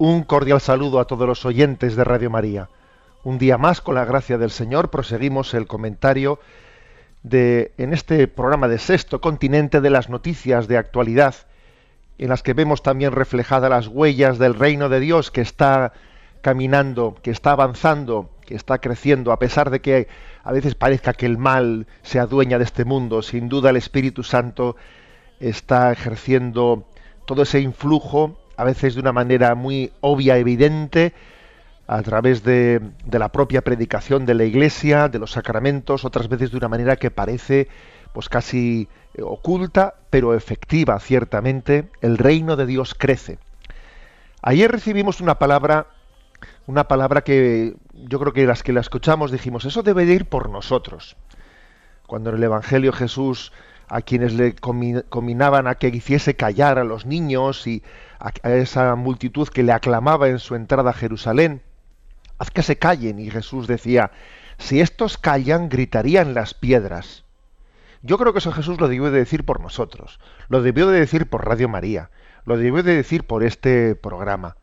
Un cordial saludo a todos los oyentes de Radio María. Un día más, con la gracia del Señor, proseguimos el comentario de, en este programa de Sexto Continente de las noticias de actualidad, en las que vemos también reflejadas las huellas del reino de Dios que está caminando, que está avanzando, que está creciendo, a pesar de que a veces parezca que el mal se adueña de este mundo. Sin duda el Espíritu Santo está ejerciendo todo ese influjo a veces de una manera muy obvia, evidente, a través de, la propia predicación de la Iglesia, de los sacramentos, otras veces de una manera que parece pues casi oculta, pero efectiva, ciertamente. El reino de Dios crece. Ayer recibimos una palabra, una palabra que yo creo que las que la escuchamos dijimos, eso debe de ir por nosotros. Cuando en el Evangelio Jesús a quienes le combinaban a que hiciese callar a los niños y a, esa multitud que le aclamaba en su entrada a Jerusalén. Haz que se callen. Y Jesús decía, si estos callan, gritarían las piedras. Yo creo que eso Jesús lo debió de decir por nosotros, lo debió de decir por Radio María, lo debió de decir por este programa.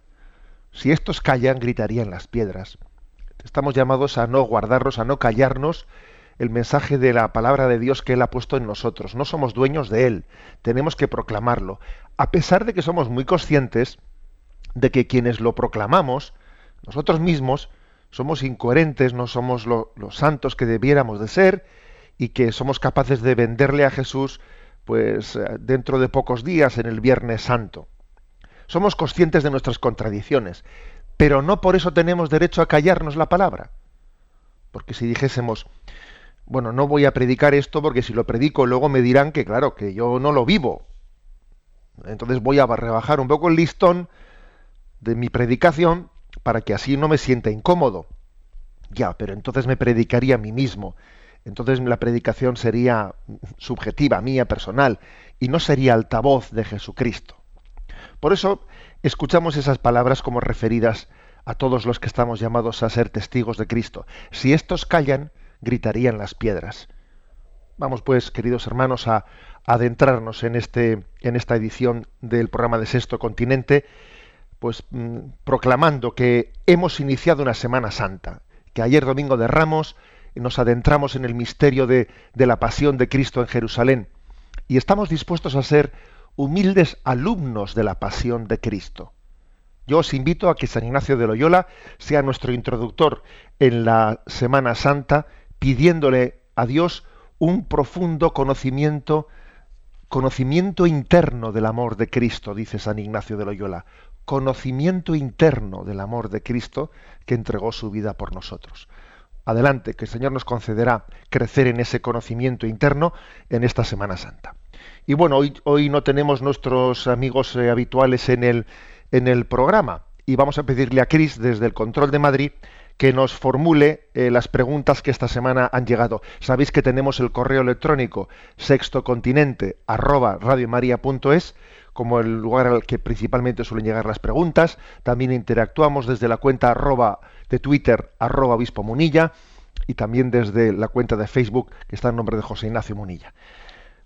Si estos callan, gritarían las piedras. Estamos llamados a no guardarnos, a no callarnos el mensaje de la palabra de Dios que Él ha puesto en nosotros. No somos dueños de Él, tenemos que proclamarlo. A pesar de que somos muy conscientes de que quienes lo proclamamos, nosotros mismos, somos incoherentes, no somos los santos que debiéramos de ser y que somos capaces de venderle a Jesús pues eh, dentro de pocos días en el Viernes Santo. Somos conscientes de nuestras contradicciones, pero no por eso tenemos derecho a callarnos la palabra. Porque si dijésemos, bueno, no voy a predicar esto porque si lo predico luego me dirán que, claro, que yo no lo vivo. Entonces voy a rebajar un poco el listón de mi predicación para que así no me sienta incómodo. Ya, pero entonces me predicaría a mí mismo. Entonces la predicación sería subjetiva, mía, personal, y no sería altavoz de Jesucristo. Por eso escuchamos esas palabras como referidas a todos los que estamos llamados a ser testigos de Cristo. Si estos callan, gritarían las piedras. Vamos pues, queridos hermanos, a, adentrarnos en, este, en esta edición del programa de Sexto Continente, pues mm, proclamando que hemos iniciado una Semana Santa, que ayer domingo de Ramos nos adentramos en el misterio de, de la pasión de Cristo en Jerusalén y estamos dispuestos a ser humildes alumnos de la pasión de Cristo. Yo os invito a que San Ignacio de Loyola sea nuestro introductor en la Semana Santa pidiéndole a Dios un profundo conocimiento, conocimiento interno del amor de Cristo, dice San Ignacio de Loyola, conocimiento interno del amor de Cristo que entregó su vida por nosotros. Adelante, que el Señor nos concederá crecer en ese conocimiento interno en esta Semana Santa. Y bueno, hoy, hoy no tenemos nuestros amigos eh, habituales en el, en el programa y vamos a pedirle a Cris desde el control de Madrid que nos formule eh, las preguntas que esta semana han llegado. Sabéis que tenemos el correo electrónico sextocontinente arroba como el lugar al que principalmente suelen llegar las preguntas. También interactuamos desde la cuenta arroba de Twitter arroba obispo Munilla y también desde la cuenta de Facebook que está en nombre de José Ignacio Munilla.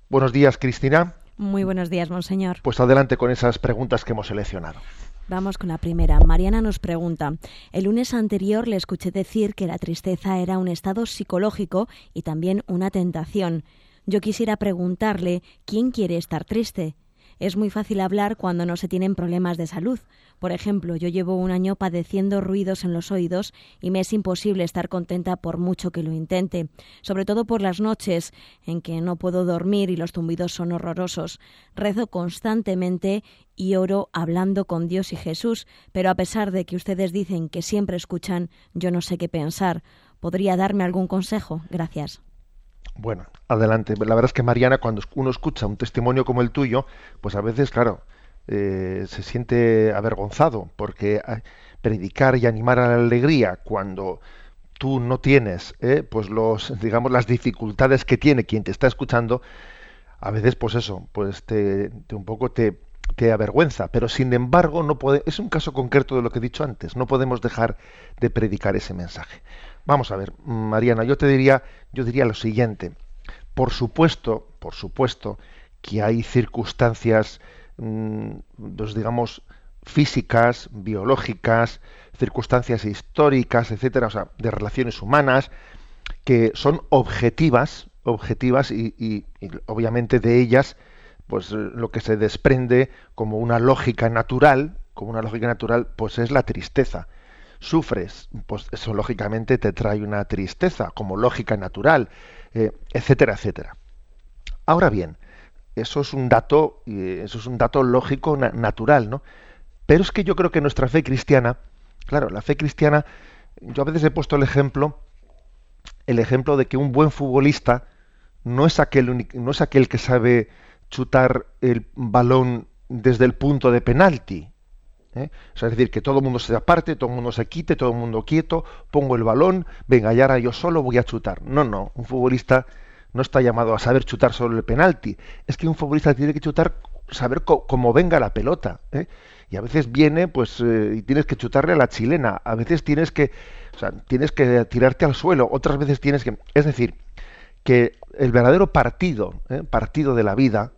Buenos días, Cristina. Muy buenos días, monseñor. Pues adelante con esas preguntas que hemos seleccionado. Vamos con la primera. Mariana nos pregunta, el lunes anterior le escuché decir que la tristeza era un estado psicológico y también una tentación. Yo quisiera preguntarle, ¿quién quiere estar triste? Es muy fácil hablar cuando no se tienen problemas de salud. Por ejemplo, yo llevo un año padeciendo ruidos en los oídos y me es imposible estar contenta por mucho que lo intente, sobre todo por las noches en que no puedo dormir y los zumbidos son horrorosos. Rezo constantemente y oro hablando con Dios y Jesús, pero a pesar de que ustedes dicen que siempre escuchan, yo no sé qué pensar. ¿Podría darme algún consejo? Gracias. Bueno, adelante. La verdad es que Mariana, cuando uno escucha un testimonio como el tuyo, pues a veces, claro, eh, se siente avergonzado, porque ah, predicar y animar a la alegría cuando tú no tienes, eh, pues los, digamos, las dificultades que tiene quien te está escuchando, a veces, pues eso, pues te, un poco te, te avergüenza, pero sin embargo no puede, es un caso concreto de lo que he dicho antes, no podemos dejar de predicar ese mensaje. Vamos a ver, Mariana, yo te diría, yo diría lo siguiente. Por supuesto, por supuesto que hay circunstancias Mm, pues digamos, físicas, biológicas, circunstancias históricas, etcétera, o sea, de relaciones humanas, que son objetivas, objetivas y, obviamente de ellas, pues lo que se desprende como una lógica natural, como una lógica natural, pues es la tristeza. Sufres, pues eso lógicamente te trae una tristeza como lógica natural, eh, etcétera, etcétera. Ahora bien, eso es un dato, eso es un dato lógico, natural, ¿no? Pero es que yo creo que nuestra fe cristiana, claro, la fe cristiana, yo a veces he puesto el ejemplo, el ejemplo de que un buen futbolista no es aquel, no es aquel que sabe chutar el balón desde el punto de penalti. ¿Eh? es decir, que todo el mundo se aparte, todo el mundo se quite, todo el mundo quieto, pongo el balón, venga, y ahora yo solo voy a chutar. No, no, un futbolista no está llamado a saber chutar solo el penalti. Es que un futbolista tiene que chutar, saber cómo venga la pelota. ¿eh? Y a veces viene, pues, eh, y tienes que chutarle a la chilena. A veces tienes que, o sea, tienes que tirarte al suelo. Otras veces tienes que, es decir, que el verdadero partido, partido de la vida,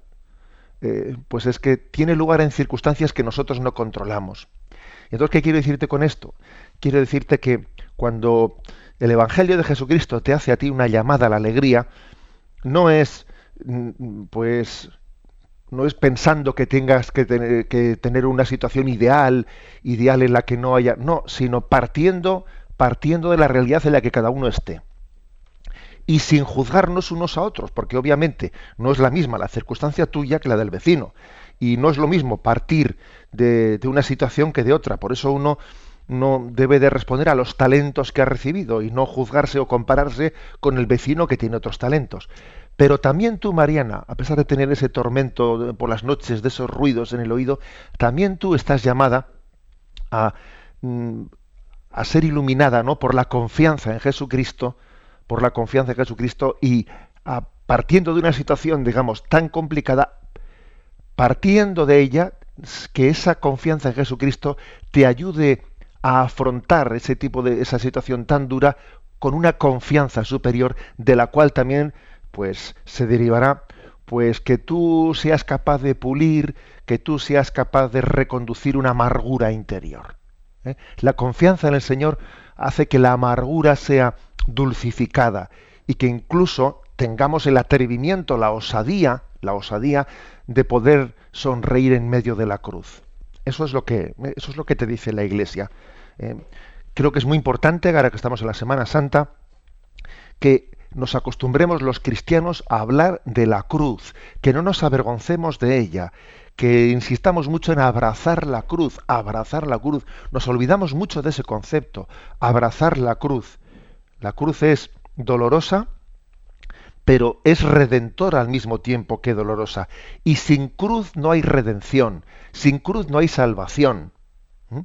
pues es que tiene lugar en circunstancias que nosotros no controlamos. Y entonces, ¿qué quiero decirte con esto? Quiero decirte que cuando el Evangelio de Jesucristo te hace a ti una llamada a la alegría, no es mm, pues no es pensando que tengas que tener, que tener, una situación ideal, ideal en la que no haya, no, sino partiendo, partiendo de la realidad en la que cada uno esté. Y sin juzgarnos unos a otros, porque obviamente no es la misma la circunstancia tuya que la del vecino. Y no es lo mismo partir de, de una situación que de otra. Por eso uno no debe de responder a los talentos que ha recibido y no juzgarse o compararse con el vecino que tiene otros talentos. Pero también tú, Mariana, a pesar de tener ese tormento por las noches de esos ruidos en el oído, también tú estás llamada a, mm, a ser iluminada ¿no? por la confianza en Jesucristo, por la confianza en Jesucristo y a, partiendo de una situación, digamos, tan complicada, partiendo de ella, que esa confianza en Jesucristo te ayude a afrontar ese tipo de esa situación tan dura con una confianza superior de la cual también pues se derivará pues que tú seas capaz de pulir, que tú seas capaz de reconducir una amargura interior. ¿eh? La confianza en el Señor hace que la amargura sea dulcificada y que incluso tengamos el atrevimiento, la osadía, la osadía de poder sonreír en medio de la cruz. Eso es lo que, eso es lo que te dice la Iglesia. Eh, creo que es muy importante, ahora que estamos en la Semana Santa, que nos acostumbremos los cristianos a hablar de la cruz, que no nos avergoncemos de ella, que insistamos mucho en abrazar la cruz, abrazar la cruz. Nos olvidamos mucho de ese concepto, abrazar la cruz. La cruz es dolorosa, pero es redentora al mismo tiempo que dolorosa. Y sin cruz no hay redención, sin cruz no hay salvación. ¿Mm?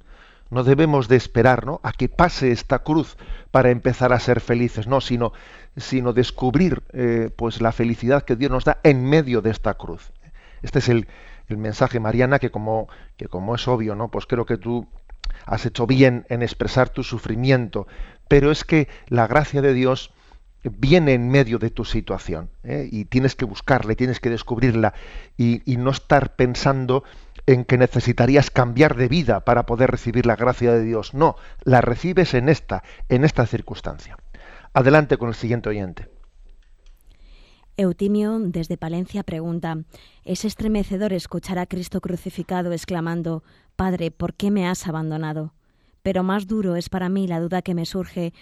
No debemos de esperar ¿no? a que pase esta cruz para empezar a ser felices, no, sino, sino descubrir eh, pues la felicidad que Dios nos da en medio de esta cruz. Este es el, el mensaje, Mariana, que como, que como es obvio, ¿no? Pues creo que tú has hecho bien en expresar tu sufrimiento, pero es que la gracia de Dios viene en medio de tu situación ¿eh? y tienes que buscarla, tienes que descubrirla y, y, no estar pensando en que necesitarías cambiar de vida para poder recibir la gracia de Dios. No, la recibes en esta, en esta circunstancia. Adelante con el siguiente oyente. Eutimio, desde Palencia, pregunta, es estremecedor escuchar a Cristo crucificado exclamando, Padre, ¿por qué me has abandonado? Pero más duro es para mí la duda que me surge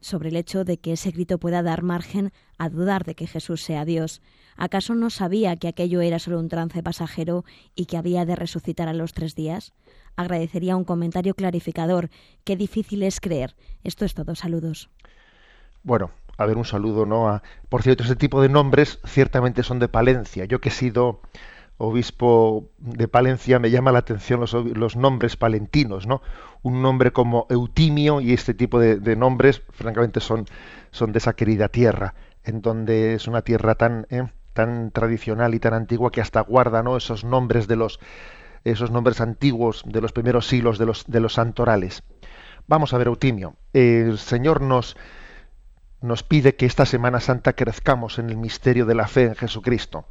sobre el hecho de que ese grito pueda dar margen a dudar de que Jesús sea Dios. ¿Acaso no sabía que aquello era solo un trance pasajero y que había de resucitar a los tres días? Agradecería un comentario clarificador. Qué difícil es creer. Esto es todo. Saludos. Bueno, a ver, un saludo, ¿no? A, por cierto, ese tipo de nombres ciertamente son de Palencia. Yo que he sido obispo de Palencia, me llama la atención los, nombres palentinos, ¿no? Un nombre como Eutimio y este tipo de, nombres, francamente, son, son de esa querida tierra, en donde es una tierra tan, ¿eh? tan tradicional y tan antigua que hasta guarda, ¿no? Esos nombres de los esos nombres antiguos de los primeros siglos de los, de los santorales. Vamos a ver, Eutimio. El Señor nos, nos pide que esta Semana Santa crezcamos en el misterio de la fe en Jesucristo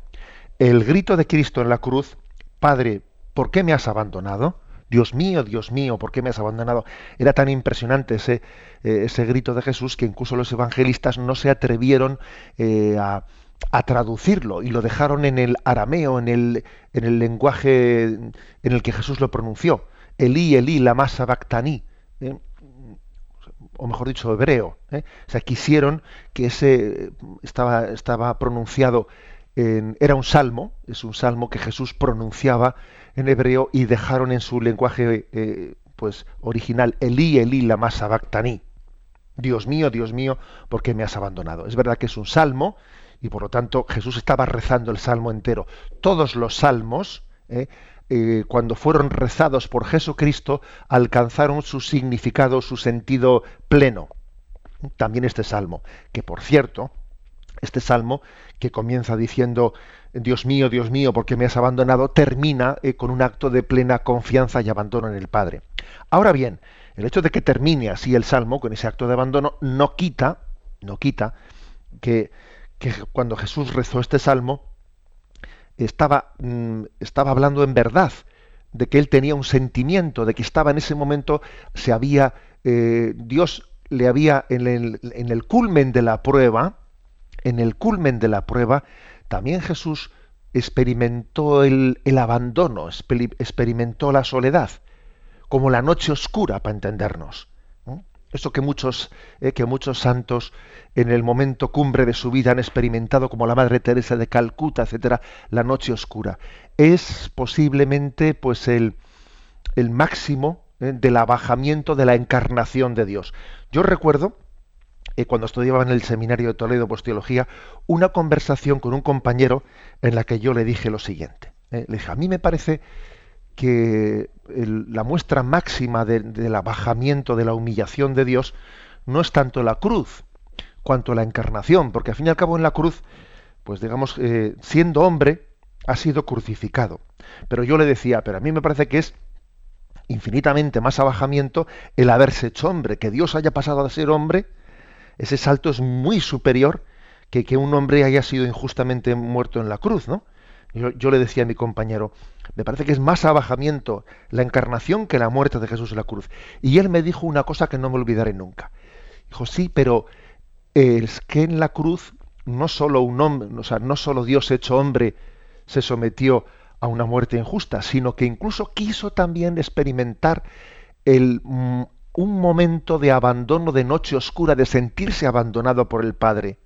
el grito de Cristo en la cruz, Padre, ¿por qué me has abandonado? Dios mío, Dios mío, ¿por qué me has abandonado? Era tan impresionante ese, eh, ese grito de Jesús que incluso los evangelistas no se atrevieron eh, a, traducirlo y lo dejaron en el arameo, en el, en el lenguaje en el que Jesús lo pronunció. Elí, Elí, la masa bactaní. ¿eh? o mejor dicho, hebreo. O sea, quisieron que ese estaba, estaba pronunciado era un salmo, es un salmo que Jesús pronunciaba en hebreo y dejaron en su lenguaje eh, pues original Elí, Elí, lama sabactaní. Dios mío, Dios mío, ¿por qué me has abandonado? Es verdad que es un salmo y por lo tanto Jesús estaba rezando el salmo entero. Todos los salmos, eh, eh, cuando fueron rezados por Jesucristo, alcanzaron su significado, su sentido pleno. También este salmo, que por cierto, este salmo, que comienza diciendo, Dios mío, Dios mío, ¿por qué me has abandonado? termina eh, con un acto de plena confianza y abandono en el Padre. Ahora bien, el hecho de que termine así el salmo, con ese acto de abandono, no quita, no quita que, cuando Jesús rezó este salmo, estaba, mm, estaba hablando en verdad, de que él tenía un sentimiento, de que estaba en ese momento, se había, eh, Dios le había, en el, en el culmen de la prueba, en el culmen de la prueba, también Jesús experimentó el, abandono, experimentó la soledad, como la noche oscura, para entendernos. Eso que muchos, eh, que muchos santos en el momento cumbre de su vida han experimentado, como la Madre Teresa de Calcuta, etcétera, la noche oscura. Es posiblemente pues el, el máximo eh, del abajamiento de la encarnación de Dios. Yo recuerdo eh, cuando estudiaba en el seminario de Toledo Postiología, una conversación con un compañero en la que yo le dije lo siguiente. Eh, le dije, a mí me parece que la muestra máxima del abajamiento, de la humillación de Dios, no es tanto la cruz, cuanto la encarnación, porque al fin y al cabo en la cruz, pues digamos, eh, siendo hombre, ha sido crucificado. Pero yo le decía, pero a mí me parece que es infinitamente más abajamiento el haberse hecho hombre, que Dios haya pasado a ser hombre, ese salto es muy superior que que un hombre haya sido injustamente muerto en la cruz, ¿no? Yo, le decía a mi compañero, me parece que es más abajamiento la encarnación que la muerte de Jesús en la cruz. Y él me dijo una cosa que no me olvidaré nunca. Dijo, sí, pero es que en la cruz no solo un hombre, o sea, no solo Dios hecho hombre se sometió a una muerte injusta, sino que incluso quiso también experimentar el mm, un momento de abandono, de noche oscura, de sentirse abandonado por el Padre.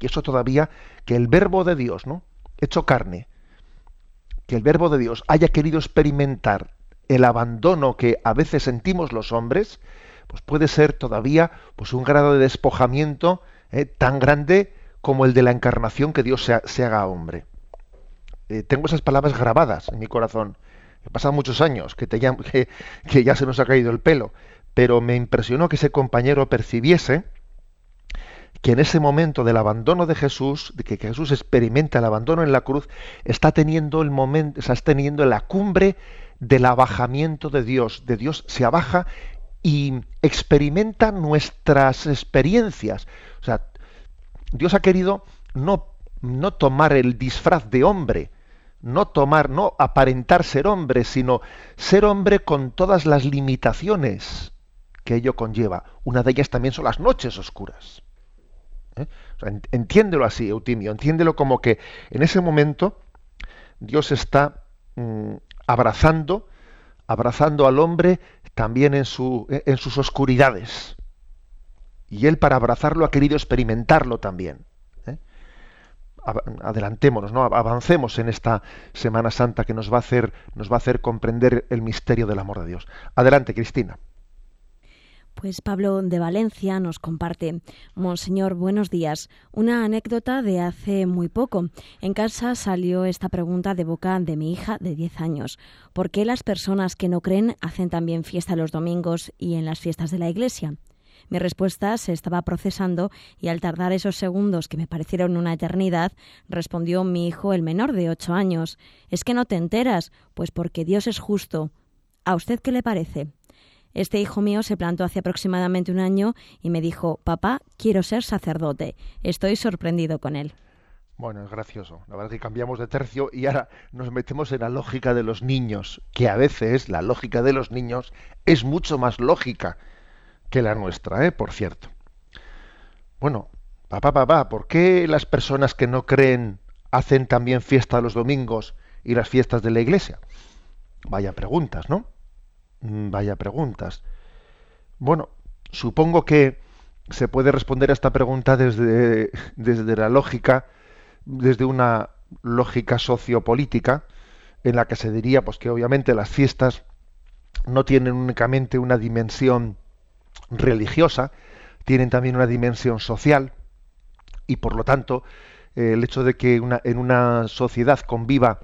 Y eso todavía, que el verbo de Dios, ¿no? Hecho carne, que el verbo de Dios haya querido experimentar el abandono que a veces sentimos los hombres, pues puede ser todavía pues un grado de despojamiento eh, tan grande como el de la encarnación que Dios se, haga hombre. Eh, tengo esas palabras grabadas en mi corazón. He pasado muchos años que ya se nos ha caído el pelo, pero me impresionó que ese compañero percibiese que en ese momento del abandono de Jesús, de que Jesús experimenta el abandono en la cruz, está teniendo el momento, está teniendo la cumbre del abajamiento de Dios. De Dios se abaja y experimenta nuestras experiencias. O sea, Dios ha querido no, no tomar el disfraz de hombre, no tomar, no aparentar ser hombre, sino ser hombre con todas las limitaciones que ello conlleva. Una de ellas también son las noches oscuras. ¿eh? entiéndelo así, Eutimio, entiéndelo como que en ese momento Dios está mm, abrazando, abrazando al hombre también en, su, en sus oscuridades. Y él para abrazarlo ha querido experimentarlo también. Adelantémonos, ¿no? avancemos en esta Semana Santa que nos va a hacer, nos va a hacer comprender el misterio del amor de Dios. Adelante, Cristina. Pues Pablo de Valencia nos comparte, Monseñor, buenos días. Una anécdota de hace muy poco. En casa salió esta pregunta de boca de mi hija de 10 años. ¿Por qué las personas que no creen hacen también fiesta los domingos y en las fiestas de la iglesia? Mi respuesta se estaba procesando y al tardar esos segundos que me parecieron una eternidad, respondió mi hijo el menor de ocho años. Es que no te enteras, pues porque Dios es justo. ¿A usted qué le parece? Este hijo mío se plantó hace aproximadamente un año y me dijo, papá, quiero ser sacerdote. Estoy sorprendido con él. Bueno, es gracioso. La verdad es que cambiamos de tercio y ahora nos metemos en la lógica de los niños, que a veces la lógica de los niños es mucho más lógica que la nuestra, ¿eh? Por cierto. Bueno, papá, papá, ¿por qué las personas que no creen hacen también fiesta los domingos y las fiestas de la iglesia? Vaya preguntas, ¿no? Mm, vaya preguntas. Bueno, supongo que se puede responder a esta pregunta desde, desde la lógica, desde una lógica sociopolítica, en la que se diría pues que obviamente las fiestas no tienen únicamente una dimensión religiosa, tienen también una dimensión social y por lo tanto eh, el hecho de que una, en una sociedad conviva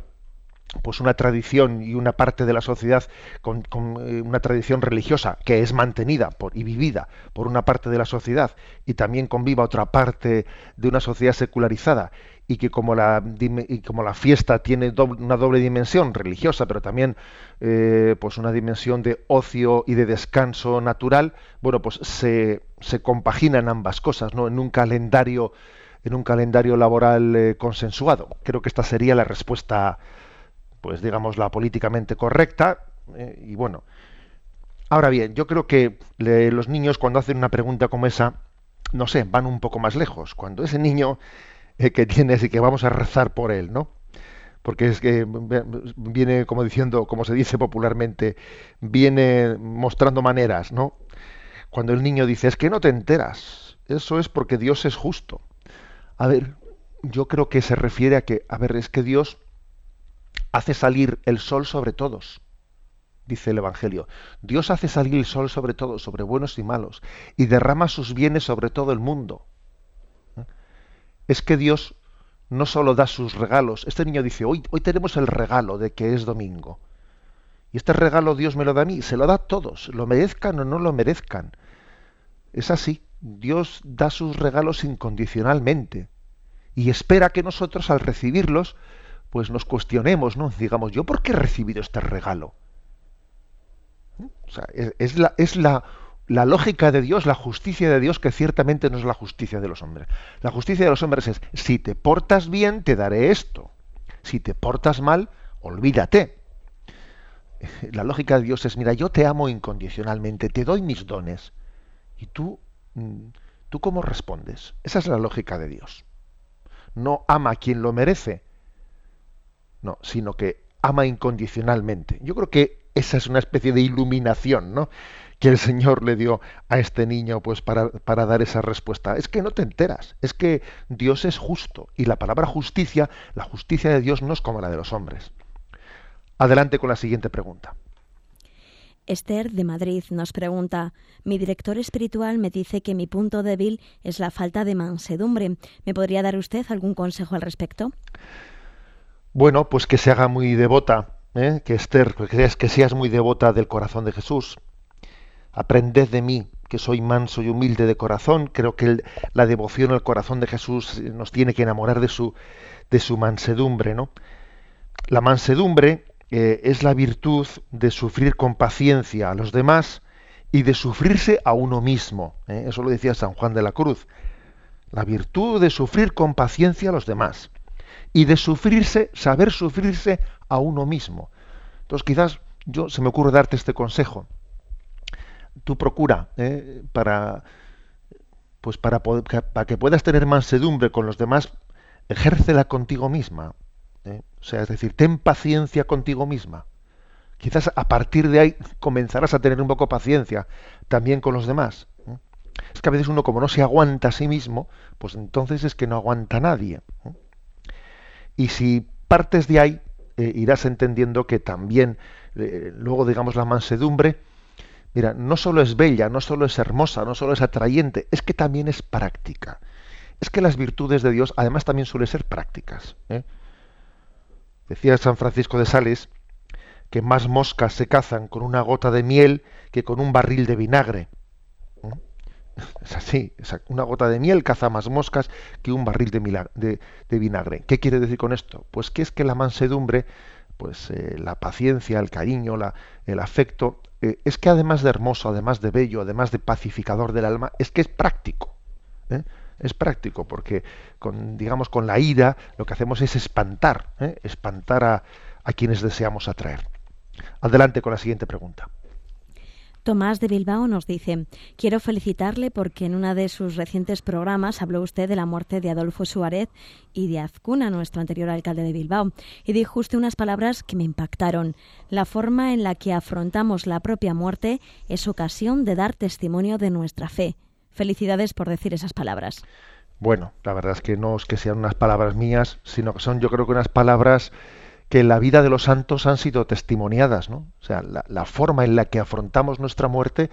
pues una tradición y una parte de la sociedad con, eh, una tradición religiosa que es mantenida y vivida por una parte de la sociedad y también conviva otra parte de una sociedad secularizada y que como la, y como la fiesta tiene una doble dimensión religiosa pero también eh, pues una dimensión de ocio y de descanso natural bueno pues se, se compaginan ambas cosas no en un calendario en un calendario laboral eh, consensuado. Creo que esta sería la respuesta pues digamos la políticamente correcta eh, y bueno. Ahora bien yo creo que los niños cuando hacen una pregunta como esa no sé van un poco más lejos. Cuando ese niño eh, que tienes y que vamos a rezar por él no porque es que viene como diciendo como se dice popularmente viene mostrando maneras no cuando el niño dice es que no te enteras eso es porque Dios es justo a ver yo creo que se refiere a que a ver es que Dios hace salir el sol sobre todos, dice el Evangelio. Dios hace salir el sol sobre todos, sobre buenos y malos, y derrama sus bienes sobre todo el mundo. ¿Eh? Es que Dios no solo da sus regalos. Este niño dice, hoy, hoy tenemos el regalo de que es domingo. Y este regalo Dios me lo da a mí, se lo da a todos, lo merezcan o no lo merezcan. Es así, Dios da sus regalos incondicionalmente y espera que nosotros al recibirlos pues nos cuestionemos, ¿no? Digamos, ¿yo por qué he recibido este regalo? O sea, es, la, es la, la, lógica de Dios, la justicia de Dios, que ciertamente no es la justicia de los hombres. La justicia de los hombres es, si te portas bien, te daré esto. Si te portas mal, olvídate. La lógica de Dios es, mira, yo te amo incondicionalmente, te doy mis dones. ¿Y tú, mm, tú cómo respondes? Esa es la lógica de Dios. No ama a quien lo merece, no, sino que ama incondicionalmente. Yo creo que esa es una especie de iluminación, ¿no? que el Señor le dio a este niño pues para, para, dar esa respuesta. Es que no te enteras, es que Dios es justo y la palabra justicia, la justicia de Dios no es como la de los hombres. Adelante con la siguiente pregunta. Esther de Madrid nos pregunta, mi director espiritual me dice que mi punto débil es la falta de mansedumbre. ¿Me podría dar usted algún consejo al respecto? Bueno, pues que se haga muy devota, ¿eh? que Esther, que seas, que seas muy devota del corazón de Jesús. Aprended de mí, que soy manso y humilde de corazón. Creo que la devoción al corazón de Jesús nos tiene que enamorar de su, de su mansedumbre, ¿no? La mansedumbre eh, es la virtud de sufrir con paciencia a los demás y de sufrirse a uno mismo. ¿eh? Eso lo decía San Juan de la Cruz. La virtud de sufrir con paciencia a los demás y de sufrirse, saber sufrirse a uno mismo. Entonces quizás yo se me ocurre darte este consejo. Tú procura eh, para pues para, para que puedas tener mansedumbre con los demás, ejércela contigo misma. ¿eh? O sea, es decir, ten paciencia contigo misma. Quizás a partir de ahí comenzarás a tener un poco paciencia también con los demás. ¿eh? Es que a veces uno como no se aguanta a sí mismo, pues entonces es que no aguanta a nadie. Y si partes de ahí, irás entendiendo que también, luego digamos, la mansedumbre, Mira, no solo es bella, no solo es hermosa, no solo es atrayente, es que también es práctica. Es que las virtudes de Dios además también suelen ser prácticas. ¿eh? Decía San Francisco de Sales que más moscas se cazan con una gota de miel que con un barril de vinagre. Es así, una gota de miel caza más moscas que un barril de, vinagre. ¿Qué quiere decir con esto? Pues que es que la mansedumbre, pues eh, la paciencia, el cariño, el afecto, eh, es que además de hermoso, además de bello, además de pacificador del alma, es que es práctico. ¿eh? Es práctico porque, con, digamos, con la ira lo que hacemos es espantar, espantar a, a quienes deseamos atraer. Adelante con la siguiente pregunta. Tomás de Bilbao nos dice, quiero felicitarle porque en uno de sus recientes programas habló usted de la muerte de Adolfo Suárez y de Azcuna, nuestro anterior alcalde de Bilbao, y dijo usted unas palabras que me impactaron. La forma en la que afrontamos la propia muerte es ocasión de dar testimonio de nuestra fe. Felicidades por decir esas palabras. Bueno, la verdad es que no es que sean unas palabras mías, sino que son yo creo que unas palabras que la vida de los santos han sido testimoniadas, ¿no? O sea, la, forma en la que afrontamos nuestra muerte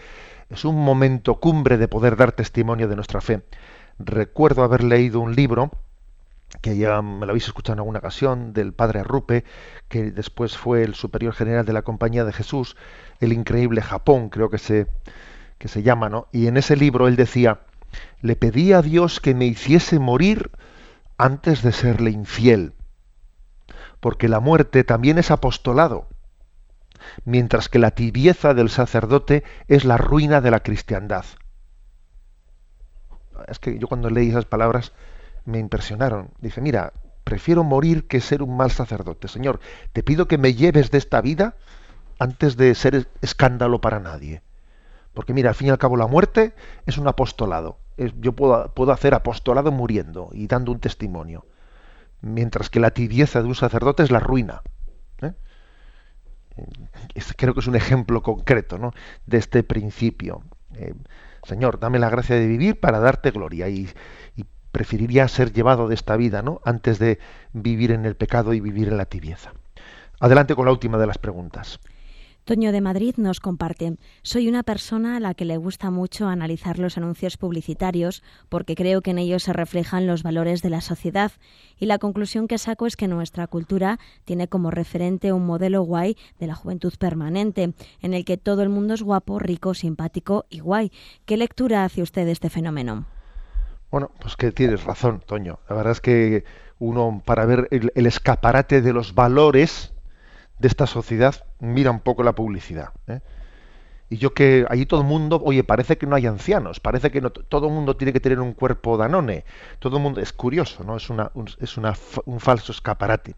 es un momento cumbre de poder dar testimonio de nuestra fe. Recuerdo haber leído un libro que ya me lo habéis escuchado en alguna ocasión, del padre Rupe, que después fue el superior general de la Compañía de Jesús, el increíble Japón, creo que se, que se llama, ¿no? Y en ese libro él decía, le pedí a Dios que me hiciese morir antes de serle infiel porque la muerte también es apostolado, mientras que la tibieza del sacerdote es la ruina de la cristiandad. Es que yo cuando leí esas palabras me impresionaron. Dije, mira, prefiero morir que ser un mal sacerdote. Señor, te pido que me lleves de esta vida antes de ser escándalo para nadie. Porque mira, al fin y al cabo la muerte es un apostolado. Yo puedo, puedo hacer apostolado muriendo y dando un testimonio mientras que la tibieza de un sacerdote es la ruina. ¿eh? Creo que es un ejemplo concreto ¿no? de este principio. Eh, Señor, dame la gracia de vivir para darte gloria y, y, preferiría ser llevado de esta vida ¿no? antes de vivir en el pecado y vivir en la tibieza. Adelante con la última de las preguntas. Toño de Madrid nos comparte, soy una persona a la que le gusta mucho analizar los anuncios publicitarios porque creo que en ellos se reflejan los valores de la sociedad y la conclusión que saco es que nuestra cultura tiene como referente un modelo guay de la juventud permanente, en el que todo el mundo es guapo, rico, simpático y guay. ¿Qué lectura hace usted de este fenómeno? Bueno, pues que tienes razón, Toño. La verdad es que uno, para ver el escaparate de los valores, de esta sociedad mira un poco la publicidad. ¿eh? Y yo que allí todo el mundo, oye, parece que no hay ancianos, parece que no, todo el mundo tiene que tener un cuerpo danone, todo el mundo es curioso, ¿no? Es una, un, es una, un falso escaparate.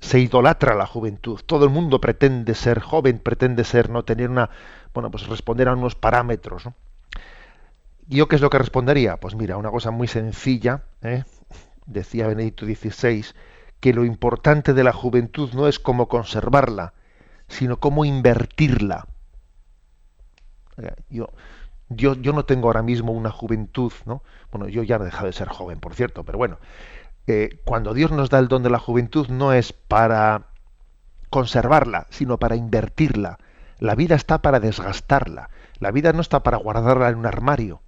Se idolatra la juventud, todo el mundo pretende ser joven, pretende ser, no tener una, bueno, pues responder a unos parámetros. ¿Y yo qué es lo que respondería? Pues mira, una cosa muy sencilla, ¿eh? decía Benedicto XVI, que lo importante de la juventud no es cómo conservarla, sino cómo invertirla. Yo, yo, yo no tengo ahora mismo una juventud, ¿no? Bueno, yo ya he dejado de ser joven, por cierto, pero bueno, eh, cuando Dios nos da el don de la juventud no es para conservarla, sino para invertirla. La vida está para desgastarla. La vida no está para guardarla en un armario.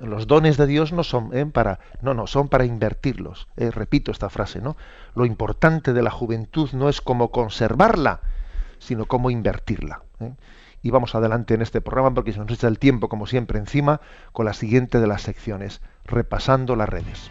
Los dones de Dios no son ¿eh? para, no, no, son para invertirlos. Eh, repito esta frase, ¿no? Lo importante de la juventud no es cómo conservarla, sino cómo invertirla. ¿eh? Y vamos adelante en este programa porque se nos echa el tiempo, como siempre, encima con la siguiente de las secciones, repasando las redes.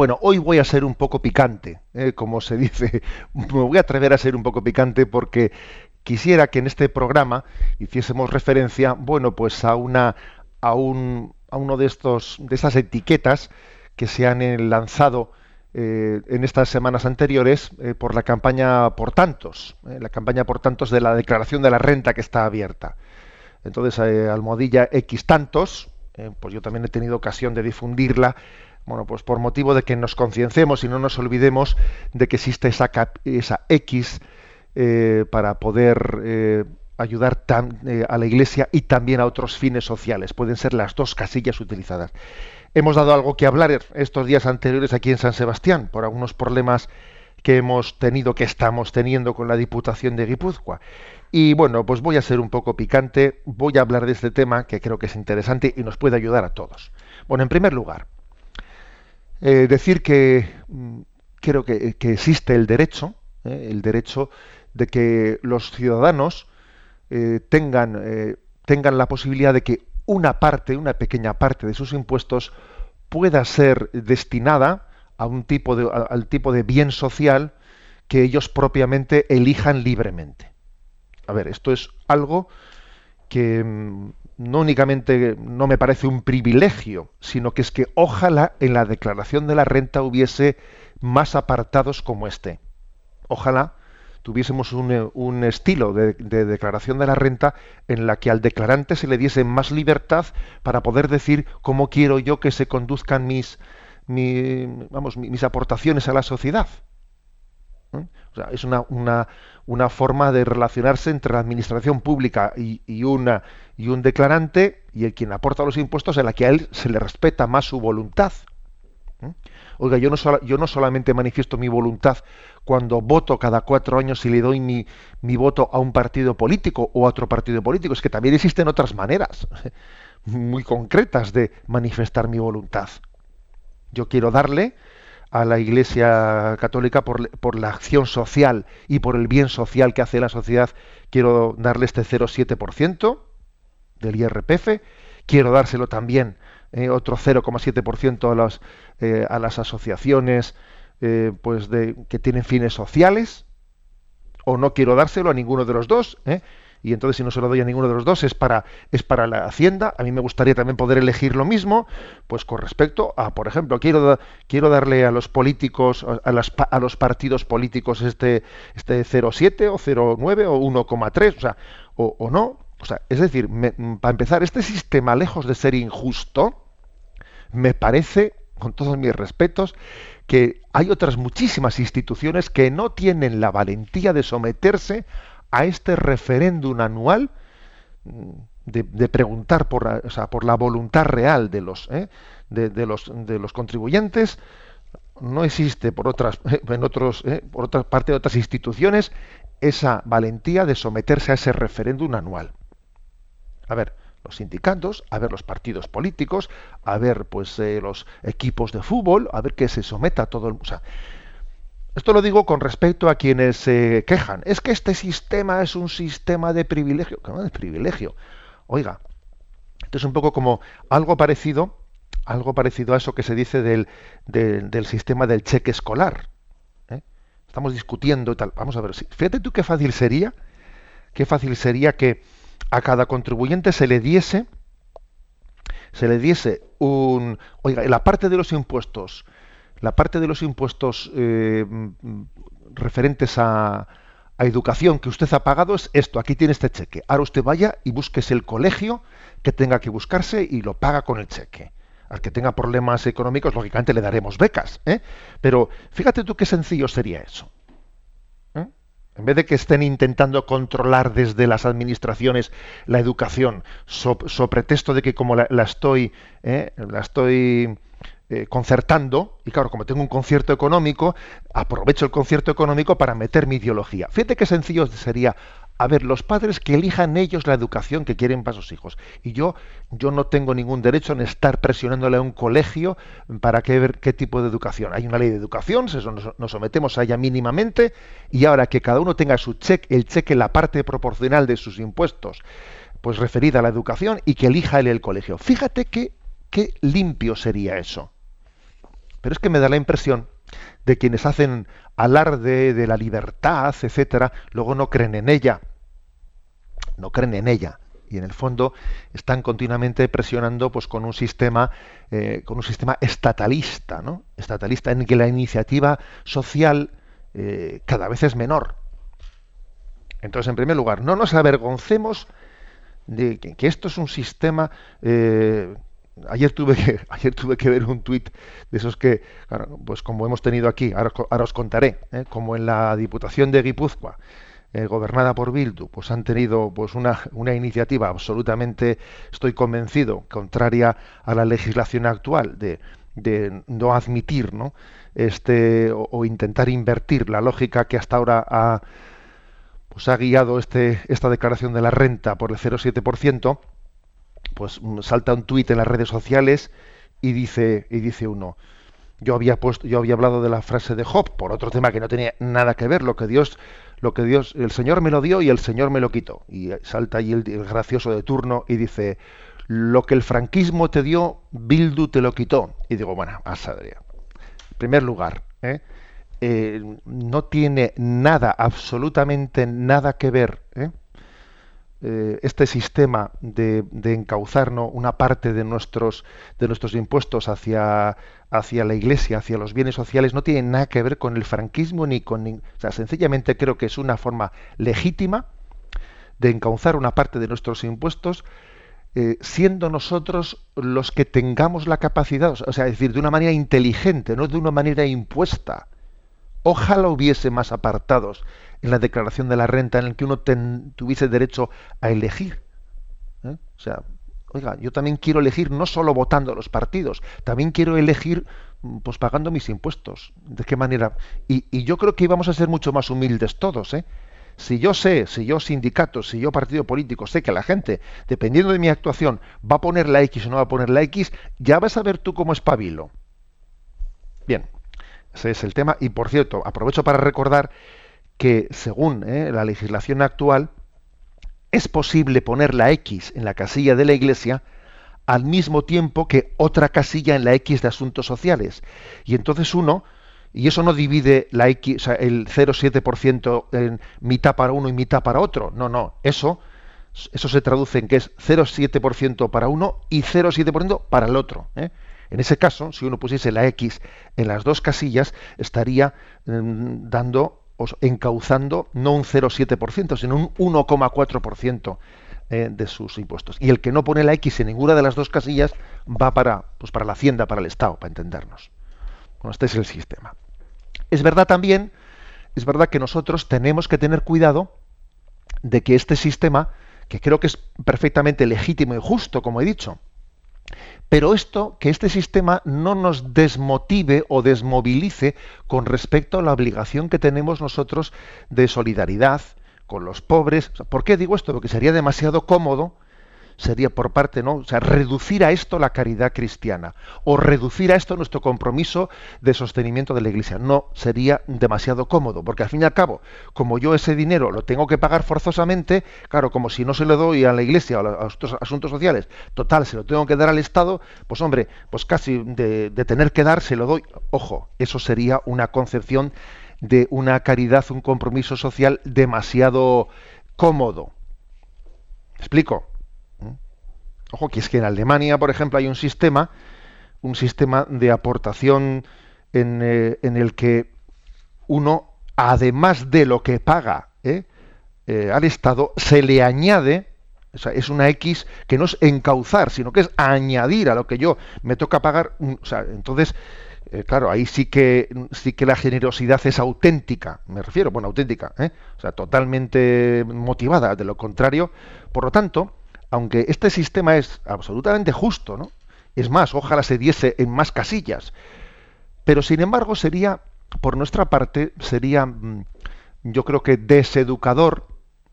Bueno, hoy voy a ser un poco picante, ¿eh? como se dice. Me voy a atrever a ser un poco picante porque quisiera que en este programa hiciésemos referencia, bueno, pues a una a un a uno de estos de estas etiquetas que se han eh, lanzado eh, en estas semanas anteriores por la campaña por tantos, la campaña por tantos de la declaración de la renta que está abierta. Entonces, almohadilla X tantos, pues yo también he tenido ocasión de difundirla bueno, pues por motivo de que nos concienciemos y no nos olvidemos de que existe esa, esa X eh, para poder eh, ayudar eh, a la Iglesia y también a otros fines sociales. Pueden ser las dos casillas utilizadas. Hemos dado algo que hablar estos días anteriores aquí en San Sebastián por algunos problemas que hemos tenido, que estamos teniendo con la Diputación de Guipúzcoa. Y bueno, pues voy a ser un poco picante, voy a hablar de este tema que creo que es interesante y nos puede ayudar a todos. Bueno, en primer lugar, eh, decir que mm, creo que, existe el derecho, eh, el derecho de que los ciudadanos eh, tengan, tengan la posibilidad de que una parte, una pequeña parte de sus impuestos pueda ser destinada a un tipo de, al tipo de bien social que ellos propiamente elijan libremente. A ver, esto es algo que mm, no únicamente no me parece un privilegio, sino que es que ojalá en la declaración de la renta hubiese más apartados como este. Ojalá tuviésemos un, estilo de, declaración de la renta en la que al declarante se le diese más libertad para poder decir cómo quiero yo que se conduzcan mis, vamos, mis aportaciones a la sociedad. ¿Eh? es una, una, una, forma de relacionarse entre la administración pública y, una, y un declarante y el quien aporta los impuestos en la que a él se le respeta más su voluntad. ¿Eh? Oiga, yo no, yo no solamente manifiesto mi voluntad cuando voto cada cuatro años y le doy mi, mi voto a un partido político o a otro partido político, es que también existen otras maneras muy concretas de manifestar mi voluntad. Yo quiero darle a la Iglesia Católica por, por, la acción social y por el bien social que hace la sociedad, quiero darle este 0,7% del IRPF, quiero dárselo también eh, otro 0,7% a, las, eh, a las asociaciones eh, pues de, que tienen fines sociales, o no quiero dárselo a ninguno de los dos, y entonces si no se lo doy a ninguno de los dos es para es para la hacienda a mí me gustaría también poder elegir lo mismo pues con respecto a por ejemplo quiero quiero darle a los políticos a, las, a los partidos políticos este este 0,7 o 0,9 o 1,3 o sea o, no o sea es decir para empezar este sistema lejos de ser injusto me parece con todos mis respetos que hay otras muchísimas instituciones que no tienen la valentía de someterse a este referéndum anual de, preguntar por sea, por la voluntad real de los, ¿eh? de, los, de los contribuyentes no existe ¿eh? por otra parte de otras instituciones esa valentía de someterse a ese referéndum anual a ver los sindicatos a ver los partidos políticos a ver pues eh, los equipos de fútbol a ver que se someta todo el o esto lo digo con respecto a quienes se quejan. Es que este sistema es un sistema de privilegio. ¿Qué de privilegio? Oiga, esto es un poco como algo parecido, algo parecido a eso que se dice del, del, sistema del cheque escolar. ¿eh? Estamos discutiendo y tal. Vamos a ver. Fíjate tú qué fácil sería, qué fácil sería que a cada contribuyente se le diese, se le diese un, oiga, la parte de los impuestos la parte de los impuestos eh, referentes a, educación que usted ha pagado es esto, aquí tiene este cheque. Ahora usted vaya y búsquese el colegio que tenga que buscarse y lo paga con el cheque. Al que tenga problemas económicos, lógicamente le daremos becas. ¿eh? Pero fíjate tú qué sencillo sería eso. ¿eh? En vez de que estén intentando controlar desde las administraciones la educación, so, pretexto de que como la, estoy, la estoy eh, concertando, y claro, como tengo un concierto económico, aprovecho el concierto económico para meter mi ideología. Fíjate qué sencillo sería, a ver, los padres que elijan ellos la educación que quieren para sus hijos. Y yo, yo no tengo ningún derecho en estar presionándole a un colegio para ver qué tipo de educación. Hay una ley de educación, nos sometemos a ella mínimamente, y ahora que cada uno tenga su cheque, el cheque, la parte proporcional de sus impuestos, pues referida a la educación, y que elija él el colegio. Fíjate qué, qué limpio sería eso. Pero es que me da la impresión de quienes hacen alarde de la libertad, etcétera, luego no creen en ella. No creen en ella. Y en el fondo están continuamente presionando pues, con un sistema, eh, con un sistema estatalista, ¿no? Estatalista en que la iniciativa social eh, cada vez es menor. Entonces, en primer lugar, no nos avergoncemos de que, esto es un sistema eh, ayer tuve que ayer tuve que ver un tuit de esos que pues como hemos tenido aquí ahora, os contaré ¿eh? como en la diputación de Guipúzcoa eh, gobernada por Bildu pues han tenido pues una, una iniciativa absolutamente estoy convencido contraria a la legislación actual de, de no admitir no este o, intentar invertir la lógica que hasta ahora ha pues ha guiado este esta declaración de la renta por el 0,7% pues mm, salta un tuit en las redes sociales y dice, y dice uno, yo había puesto, yo había hablado de la frase de Job por otro tema que no tenía nada que ver, lo que Dios, lo que Dios, el Señor me lo dio y el Señor me lo quitó. Y salta ahí el, gracioso de turno y dice, lo que el franquismo te dio, Bildu te lo quitó. Y digo, bueno, asadría. En primer lugar, ¿eh? Eh, no tiene nada, absolutamente nada que ver ¿eh? Eh, este sistema de, encauzar una parte de nuestros, de nuestros impuestos hacia, hacia la Iglesia, hacia los bienes sociales, no tiene nada que ver con el franquismo ni con... o sea, sencillamente creo que es una forma legítima de encauzar una parte de nuestros impuestos eh, siendo nosotros los que tengamos la capacidad, o sea, es decir, de una manera inteligente, no de una manera impuesta. Ojalá hubiese más apartados en la declaración de la renta en el que uno tuviese derecho a elegir. ¿eh? O sea, oiga, yo también quiero elegir no solo votando los partidos, también quiero elegir mm, pues pagando mis impuestos. ¿De qué manera? Y, y yo creo que íbamos a ser mucho más humildes todos, ¿eh? Si yo sé, si yo sindicato, si yo partido político, sé que la gente, dependiendo de mi actuación, va a poner la X o no va a poner la X, ya vas a ver tú cómo espabilo. Bien, ese es el tema. Y por cierto, aprovecho para recordar que según eh, la legislación actual es posible poner la X en la casilla de la Iglesia al mismo tiempo que otra casilla en la X de asuntos sociales. Y entonces uno, y eso no divide la X, o sea, el 0,7% en mitad para uno y mitad para otro. No, no, eso, eso se traduce en que es 0,7% para uno y 0,7% para el otro. ¿eh? En ese caso, si uno pusiese la X en las dos casillas, estaría mm, dando encauzando no un 0,7%, sino un 1,4% eh, de sus impuestos. Y el que no pone la X en ninguna de las dos casillas va para, pues para la Hacienda, para el Estado, para entendernos. Bueno, este es el sistema. Es verdad también, es verdad que nosotros tenemos que tener cuidado de que este sistema, que creo que es perfectamente legítimo y justo, como he dicho, pero esto, que este sistema no nos desmotive o desmovilice con respecto a la obligación que tenemos nosotros de solidaridad con los pobres. ¿Por qué digo esto? Porque sería demasiado cómodo sería por parte, ¿no? O sea, reducir a esto la caridad cristiana o reducir a esto nuestro compromiso de sostenimiento de la Iglesia. No sería demasiado cómodo, porque al fin y al cabo, como yo ese dinero lo tengo que pagar forzosamente, claro, como si no se lo doy a la Iglesia o a los asuntos sociales, total, se lo tengo que dar al Estado, pues hombre, pues casi de, de tener que dar se lo doy. Ojo, eso sería una concepción de una caridad, un compromiso social demasiado cómodo. ¿Explico? Ojo, que es que en Alemania, por ejemplo, hay un sistema, un sistema de aportación en, eh, el que uno, además de lo que paga ¿eh? Eh, al Estado, se le añade, o sea, es una X que no es encauzar, sino que es añadir a lo que yo me toca pagar. O sea, entonces, claro, ahí sí que sí que la generosidad es auténtica, me refiero, bueno, auténtica, o sea, totalmente motivada. De lo contrario, por lo tanto, aunque este sistema es absolutamente justo, ¿no? Es más, ojalá se diese en más casillas. Pero sin embargo sería, por nuestra parte, sería, mm, yo creo que deseducador,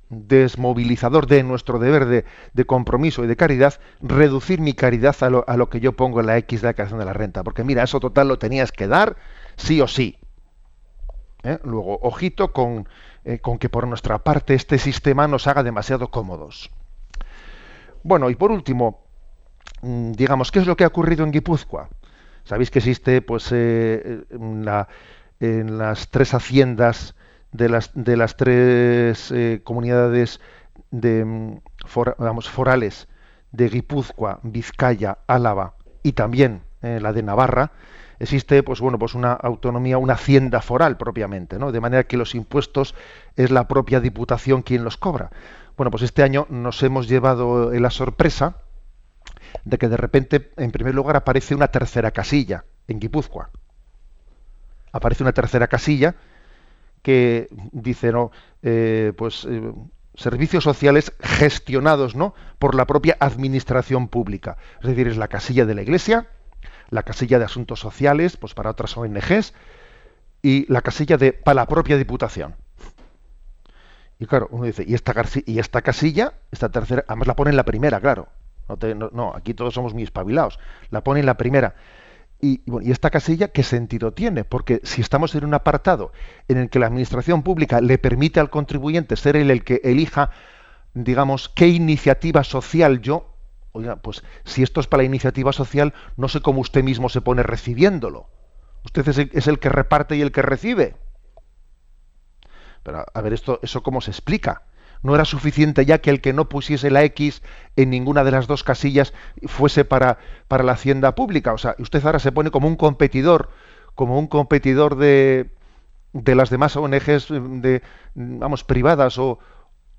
desmovilizador de nuestro deber de, compromiso y de caridad, reducir mi caridad a lo, que yo pongo en la X de la creación de la renta. Porque mira, eso total lo tenías que dar sí o sí. ¿Eh? Luego, ojito eh, con que por nuestra parte este sistema nos haga demasiado cómodos. Bueno, y por último, mm, digamos, ¿qué es lo que ha ocurrido en Guipúzcoa? Sabéis que existe, pues, eh, en, las tres haciendas de las, de las tres eh, comunidades de, mm, vamos, forales de Guipúzcoa, Vizcaya, Álava y también eh, la de Navarra, existe pues bueno pues una autonomía una hacienda foral propiamente no de manera que los impuestos es la propia diputación quien los cobra bueno pues este año nos hemos llevado la sorpresa de que de repente en primer lugar aparece una tercera casilla en Guipúzcoa. Aparece una tercera casilla que dice no eh, pues eh, servicios sociales gestionados no por la propia administración pública. Es decir es la casilla de la iglesia la casilla de asuntos sociales, pues para otras ONGs, y la casilla de para la propia diputación. Y claro, uno dice, ¿y esta, y esta casilla, esta tercera, además la pone en la primera, claro. No, no, aquí todos somos muy espabilados. La pone en la primera. Y, y, esta casilla, ¿qué sentido tiene? Porque si estamos en un apartado en el que la administración pública le permite al contribuyente ser él el que elija, digamos, qué iniciativa social yo Oiga, pues si esto es para la iniciativa social, no sé cómo usted mismo se pone recibiéndolo. Usted es el, que reparte y el que recibe. Pero a ver, esto, eso cómo se explica. No era suficiente ya que el que no pusiese la X en ninguna de las dos casillas fuese para, para la hacienda pública. O sea, usted ahora se pone como un competidor, como un competidor de, de las demás ONGs de, vamos, privadas o,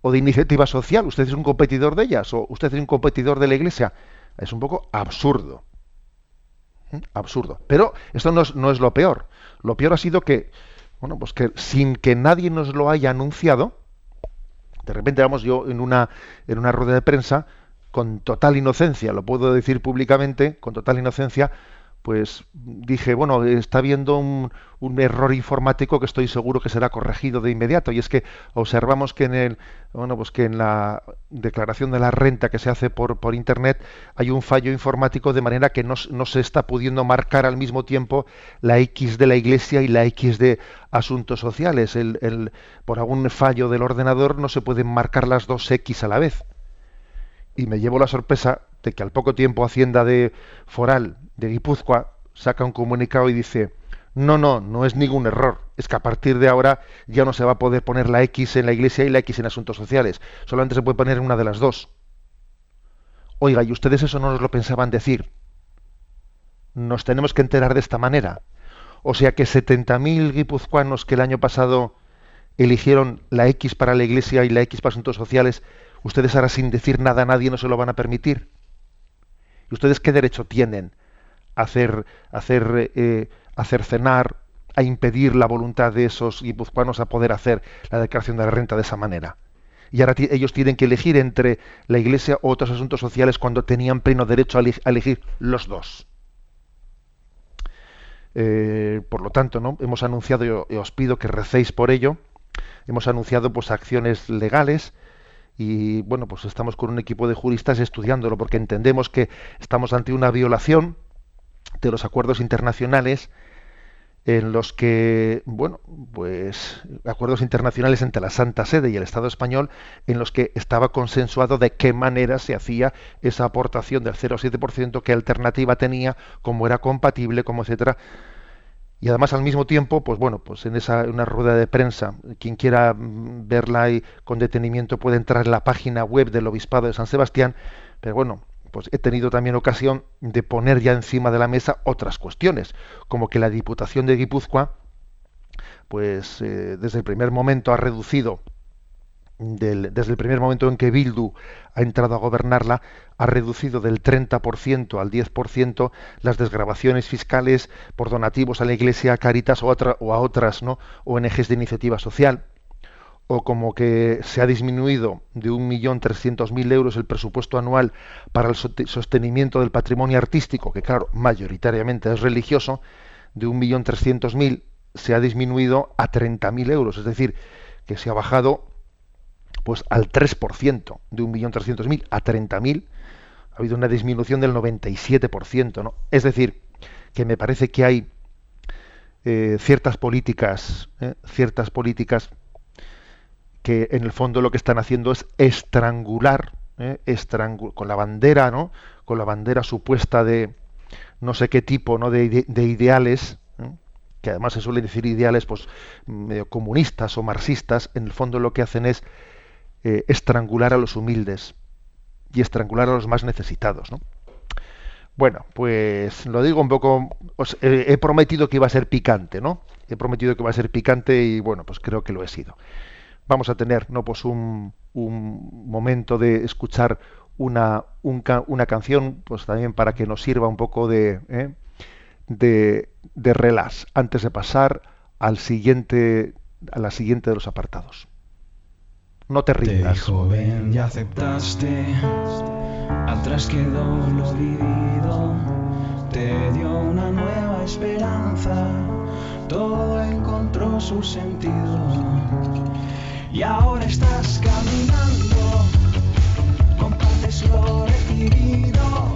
o de iniciativa social, usted es un competidor de ellas o usted es un competidor de la Iglesia. Es un poco absurdo. ¿Mm? Absurdo. Pero esto no es, lo peor. Lo peor ha sido que, bueno, pues que sin que nadie nos lo haya anunciado, de repente vamos yo en una, en una rueda de prensa, con total inocencia, lo puedo decir públicamente, con total inocencia, pues dije, bueno, está habiendo un, error informático que estoy seguro que será corregido de inmediato. Y es que observamos que en el, bueno, pues que en la declaración de la renta que se hace por, por internet hay un fallo informático de manera que no, se está pudiendo marcar al mismo tiempo la X de la Iglesia y la X de asuntos sociales. El, por algún fallo del ordenador no se pueden marcar las dos X a la vez. Y me llevo la sorpresa de que al poco tiempo Hacienda de Foral de Guipúzcoa saca un comunicado y dice, no, no, no es ningún error. Es que a partir de ahora ya no se va a poder poner la X en la iglesia y la X en asuntos sociales. Solamente se puede poner una de las dos. Oiga, ¿y ustedes eso no nos lo pensaban decir? Nos tenemos que enterar de esta manera. O sea que 70.000 guipuzcoanos que el año pasado eligieron la X para la iglesia y la X para asuntos sociales, ustedes ahora sin decir nada a nadie no se lo van a permitir. ¿Y ustedes qué derecho tienen hacer, hacer, eh, cenar, a impedir la voluntad de esos guipuzcoanos a poder hacer la declaración de la renta de esa manera. Y ahora ellos tienen que elegir entre la Iglesia o otros asuntos sociales cuando tenían pleno derecho a, elegir los dos. Eh, por lo tanto, ¿no? hemos anunciado, y os pido que recéis por ello, hemos anunciado pues acciones legales y bueno, pues estamos con un equipo de juristas estudiándolo porque entendemos que estamos ante una violación de los acuerdos internacionales en los que, bueno, pues acuerdos internacionales entre la Santa Sede y el Estado español en los que estaba consensuado de qué manera se hacía esa aportación del 0,7%, qué alternativa tenía, cómo era compatible, cómo etcétera. Y además al mismo tiempo, pues bueno, pues en esa una rueda de prensa, quien quiera verla ahí con detenimiento puede entrar en la página web del Obispado de San Sebastián, pero bueno, pues he tenido también ocasión de poner ya encima de la mesa otras cuestiones, como que la Diputación de Guipúzcoa, pues eh, desde el primer momento ha reducido, desde el primer momento en que Bildu ha entrado a gobernarla, ha reducido del 30% al 10% las desgrabaciones fiscales por donativos a la Iglesia, a Caritas o, o a otras ¿no? ONGs de iniciativa social o como que se ha disminuido de 1.300.000 euros el presupuesto anual para el sostenimiento del patrimonio artístico, que claro, mayoritariamente es religioso, de 1.300.000 se ha disminuido a 30.000 euros, es decir, que se ha bajado pues al 3%, de 1.300.000 a 30.000, ha habido una disminución del 97%, ¿no? Es decir, que me parece que hay eh, ciertas políticas, eh, ciertas políticas que en el fondo lo que están haciendo es estrangular, ¿eh? con la bandera, ¿no? Con la bandera supuesta de, no sé qué tipo ¿no? de, ideales, que además se suelen decir ideales pues comunistas o marxistas, en el fondo lo que hacen es eh, estrangular a los humildes y estrangular a los más necesitados. ¿no? Bueno, pues lo digo un poco, he prometido que iba a ser picante, ¿no? He prometido que iba a ser picante y bueno, pues creo que lo he sido. Vamos a tener, ¿no? Pues un, un momento de escuchar una, una canción, pues también para que nos sirva un poco de, ¿eh? de, de relax, antes de pasar al siguiente, a la siguiente de los apartados. No te rindas. Te joven, ya aceptaste, atrás quedó lo vivido, te dio una nueva esperanza, todo encontró su sentido. Y ahora estás caminando. Compartes lo recibido,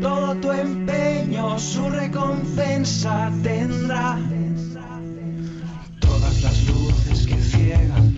todo tu empeño, su recompensa tendrá. Todas las luces que ciegan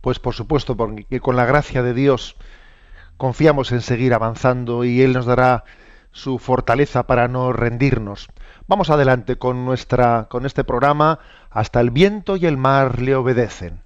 Pues por supuesto, porque con la gracia de Dios confiamos en seguir avanzando y Él nos dará su fortaleza para no rendirnos. Vamos adelante con nuestra con este programa hasta el viento y el mar le obedecen.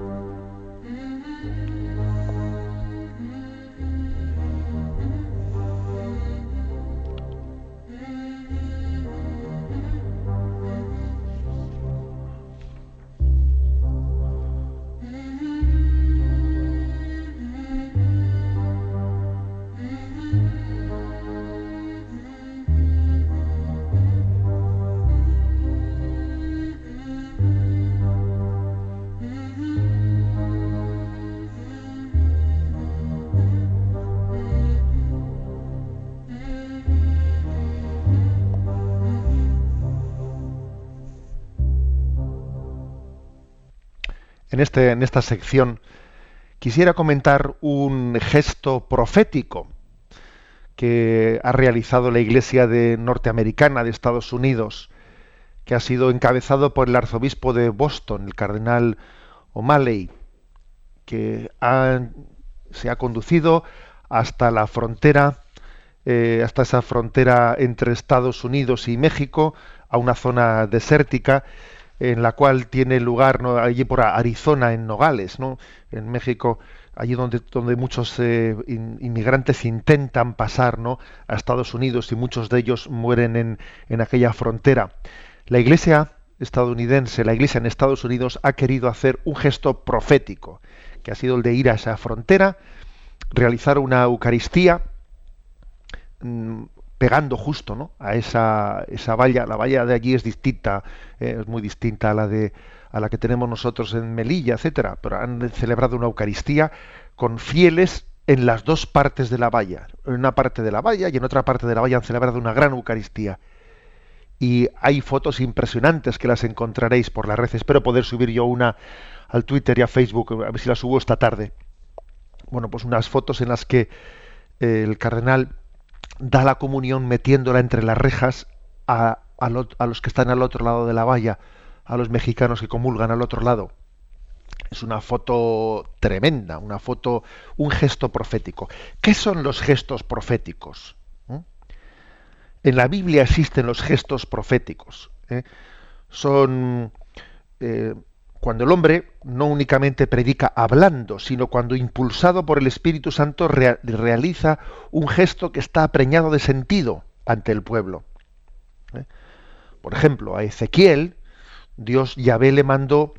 En, este, en esta sección quisiera comentar un gesto profético que ha realizado la Iglesia de norteamericana de Estados Unidos, que ha sido encabezado por el arzobispo de Boston, el cardenal O'Malley, que se ha conducido hasta la frontera, eh, hasta esa frontera entre Estados Unidos y México, a una zona desértica, en la cual tiene lugar allí por Arizona, en Nogales, ¿no? en México, allí donde, donde muchos eh, inmigrantes intentan pasar ¿no? a Estados Unidos y muchos de ellos mueren en, en aquella frontera. La Iglesia estadounidense, la Iglesia en Estados Unidos ha querido hacer un gesto profético, que ha sido el de ir a esa frontera, realizar una Eucaristía, mm, pegando justo ¿no? a esa, esa valla. La valla de allí es distinta, eh, es muy distinta a la de a la que tenemos nosotros en Melilla, etcétera. Pero han celebrado una Eucaristía con fieles en las dos partes de la valla. En una parte de la valla y en otra parte de la valla han celebrado una gran Eucaristía. Y hay fotos impresionantes que las encontraréis por la red. Espero poder subir yo una al Twitter y a Facebook, a ver si la subo esta tarde. Bueno, pues unas fotos en las que eh, el cardenal da la comunión metiéndola entre las rejas a, los que están al otro lado de la valla, a los mexicanos que comulgan al otro lado. Es una foto tremenda, una foto, un gesto profético. ¿Qué son los gestos proféticos? ¿Mm? En la Biblia existen los gestos proféticos. ¿eh? Son eh, cuando el hombre no únicamente predica hablando, sino cuando impulsado por el Espíritu Santo realiza un gesto que está preñado de sentido ante el pueblo. ¿eh? Por ejemplo, a Ezequiel, Dios Yahvé le mandó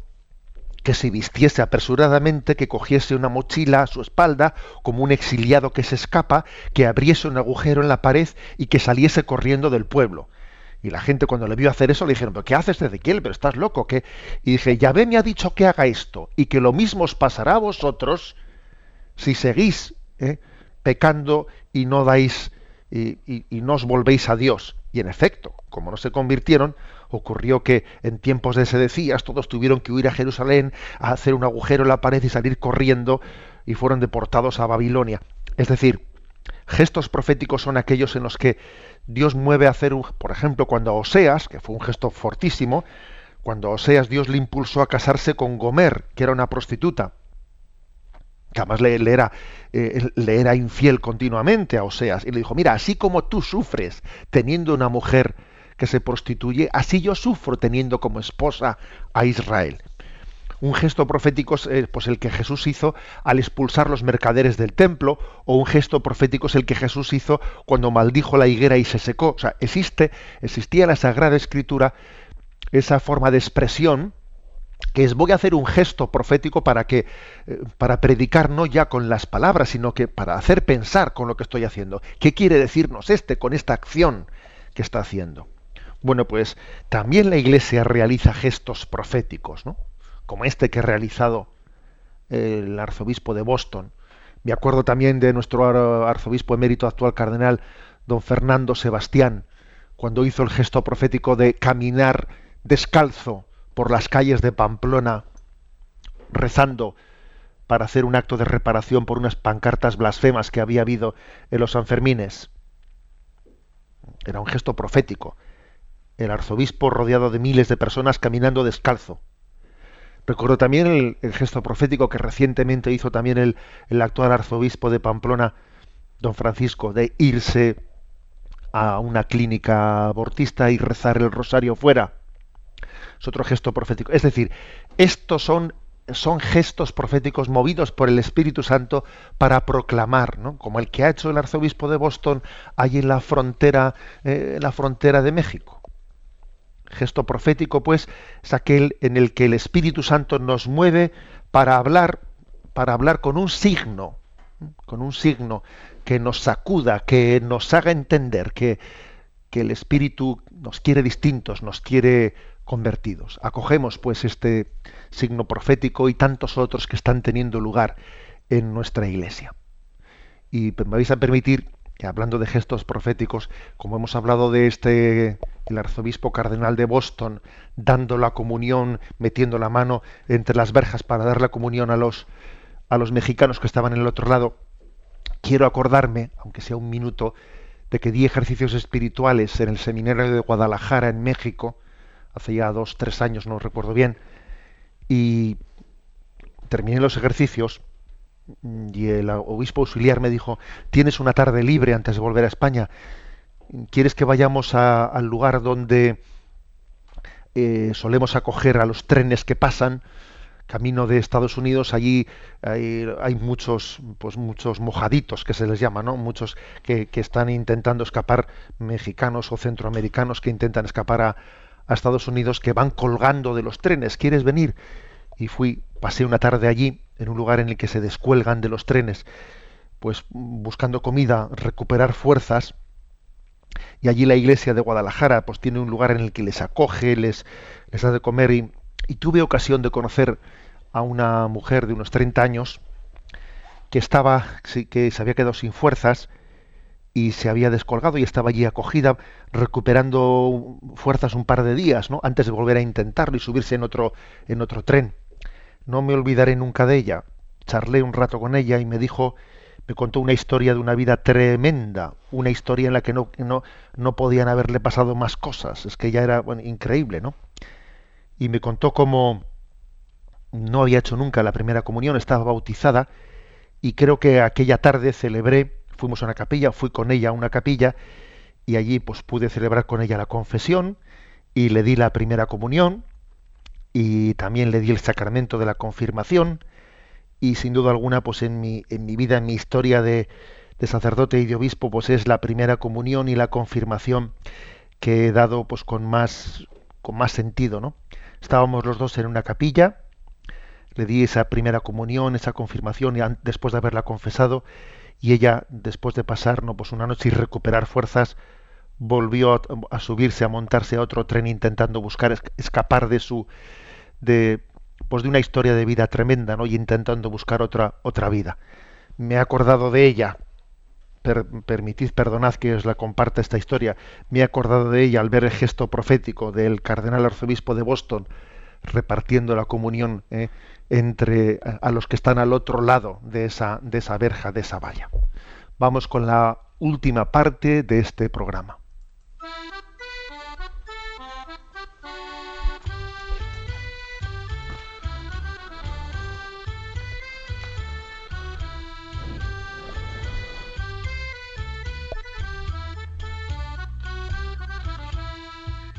que se vistiese apresuradamente, que cogiese una mochila a su espalda, como un exiliado que se escapa, que abriese un agujero en la pared y que saliese corriendo del pueblo. Y la gente cuando le vio hacer eso le dijeron, ¿pero qué haces Ezequiel? ¿Pero estás loco? ¿qué? Y dije, Yahvé me ha dicho que haga esto y que lo mismo os pasará a vosotros si seguís ¿eh? pecando y no dais y, y, no os volvéis a Dios. Y en efecto, como no se convirtieron, ocurrió que en tiempos de sedecías todos tuvieron que huir a Jerusalén, a hacer un agujero en la pared y salir corriendo y fueron deportados a Babilonia. Es decir, gestos proféticos son aquellos en los que Dios mueve a hacer, un, por ejemplo, cuando Oseas, que fue un gesto fortísimo, cuando Oseas Dios le impulsó a casarse con Gomer, que era una prostituta, que además le, era, eh, le era infiel continuamente a Oseas, y le dijo, mira, así como tú sufres teniendo una mujer que se prostituye, así yo sufro teniendo como esposa a Israel un gesto profético es eh, pues el que Jesús hizo al expulsar los mercaderes del templo, o un gesto profético es el que Jesús hizo cuando maldijo la higuera y se secó. O sea, existe, existía en la Sagrada Escritura esa forma de expresión que es voy a hacer un gesto profético para que eh, para predicar no ya con las palabras, sino que para hacer pensar con lo que estoy haciendo. ¿Qué quiere decirnos este con esta acción que está haciendo? Bueno, pues también la Iglesia realiza gestos proféticos, ¿no? Como este que ha realizado el arzobispo de Boston. Me acuerdo también de nuestro arzobispo emérito actual cardenal, don Fernando Sebastián, cuando hizo el gesto profético de caminar descalzo por las calles de Pamplona rezando para hacer un acto de reparación por unas pancartas blasfemas que había habido en los Sanfermines. Era un gesto profético. El arzobispo rodeado de miles de personas caminando descalzo. Recuerdo también el, gesto profético que recientemente hizo también el, actual arzobispo de Pamplona, don Francisco, de irse a una clínica abortista y rezar el rosario fuera. Es otro gesto profético. Es decir, estos son, son gestos proféticos movidos por el Espíritu Santo para proclamar, ¿no? como el que ha hecho el arzobispo de Boston allí en la frontera, eh, en la frontera de México gesto profético, pues, es aquel en el que el Espíritu Santo nos mueve para hablar, para hablar con un signo, con un signo que nos sacuda, que nos haga entender que, que el Espíritu nos quiere distintos, nos quiere convertidos. Acogemos, pues, este signo profético y tantos otros que están teniendo lugar en nuestra iglesia. Y me vais a permitir hablando de gestos proféticos, como hemos hablado de este, el arzobispo cardenal de Boston, dando la comunión, metiendo la mano entre las verjas para dar la comunión a los, a los mexicanos que estaban en el otro lado, quiero acordarme, aunque sea un minuto, de que di ejercicios espirituales en el seminario de Guadalajara, en México, hace ya dos, tres años, no recuerdo bien, y terminé los ejercicios y el obispo auxiliar me dijo, tienes una tarde libre antes de volver a España, ¿quieres que vayamos al lugar donde eh, solemos acoger a los trenes que pasan? camino de Estados Unidos allí hay, muchos pues muchos mojaditos que se les llama no muchos que, están intentando escapar mexicanos o centroamericanos que intentan escapar a, a, Estados Unidos que van colgando de los trenes. Quieres venir y fui pasé una tarde allí en un lugar en el que se descuelgan de los trenes, pues buscando comida, recuperar fuerzas, y allí la iglesia de Guadalajara pues tiene un lugar en el que les acoge, les, les da de comer y, tuve ocasión de conocer a una mujer de unos 30 años que estaba que se había quedado sin fuerzas y se había descolgado y estaba allí acogida recuperando fuerzas un par de días, ¿no? antes de volver a intentarlo y subirse en otro en otro tren. No me olvidaré nunca de ella. Charlé un rato con ella y me dijo, me contó una historia de una vida tremenda, una historia en la que no, no, no podían haberle pasado más cosas. Es que ella era increíble, ¿no? Y me contó cómo no había hecho nunca la primera comunión, estaba bautizada y creo que aquella tarde celebré, fuimos a una capilla, fui con ella a una capilla y allí pues pude celebrar con ella la confesión y le di la primera comunión y también le di el sacramento de la confirmación y sin duda alguna pues en mi, en mi vida, en mi historia de, de sacerdote y de obispo pues es la primera comunión y la confirmación que he dado pues con más con más sentido, ¿no? Estábamos los dos en una capilla, le di esa primera comunión, esa confirmación y después de haberla confesado y ella después de pasar no pues una noche y recuperar fuerzas volvió a, subirse a montarse a otro tren intentando buscar escapar de su de, pues de una historia de vida tremenda, ¿no? Y intentando buscar otra, otra vida. Me he acordado de ella, permitid, perdonad que os la comparta esta historia, me he acordado de ella al ver el gesto profético del cardenal arzobispo de Boston repartiendo la comunión ¿eh? entre a los que están al otro lado de esa, de esa verja, de esa valla. Vamos con la última parte de este programa.